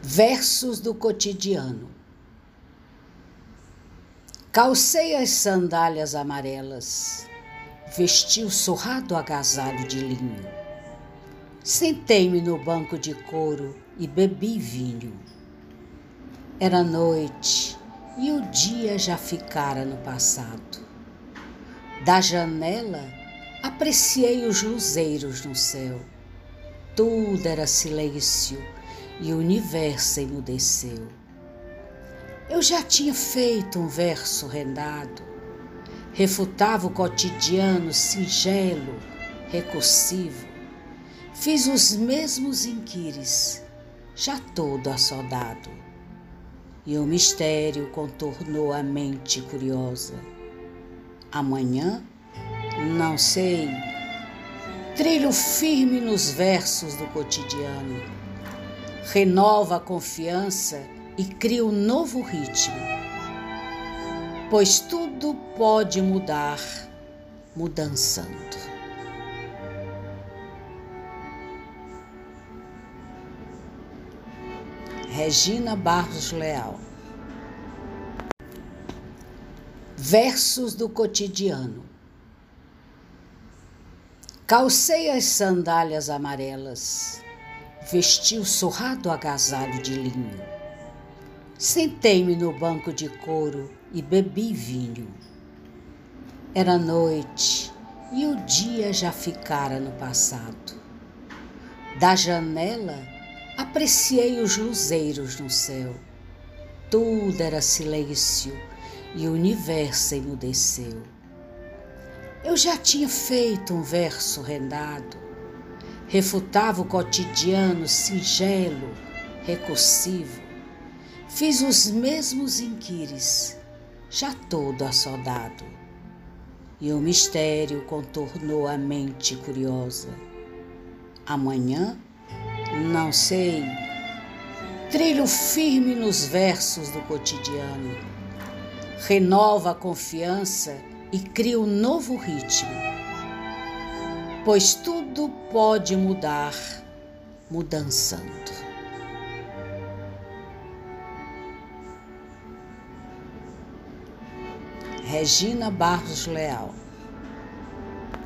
Versos do cotidiano. Calcei as sandálias amarelas, vesti o surrado agasalho de linho. Sentei-me no banco de couro e bebi vinho. Era noite e o dia já ficara no passado. Da janela apreciei os luzeiros no céu. Tudo era silêncio e o universo emudeceu. Eu já tinha feito um verso rendado, refutava o cotidiano singelo, recursivo. Fiz os mesmos inquires, já todo assodado. E o mistério contornou a mente curiosa. Amanhã, não sei, trilho firme nos versos do cotidiano, renova a confiança e cria um novo ritmo. Pois tudo pode mudar mudançando. Regina Barros Leal Versos do cotidiano Calcei as sandálias amarelas, vesti o surrado agasalho de linho Sentei-me no banco de couro e bebi vinho. Era noite e o dia já ficara no passado. Da janela apreciei os luzeiros no céu. Tudo era silêncio e o universo emudeceu. Eu já tinha feito um verso rendado, refutava o cotidiano singelo, recursivo. Fiz os mesmos inquires, já todo assodado, e o mistério contornou a mente curiosa. Amanhã, não sei, trilho firme nos versos do cotidiano, renova a confiança e cria um novo ritmo, pois tudo pode mudar, mudançando. Regina Barros Leal.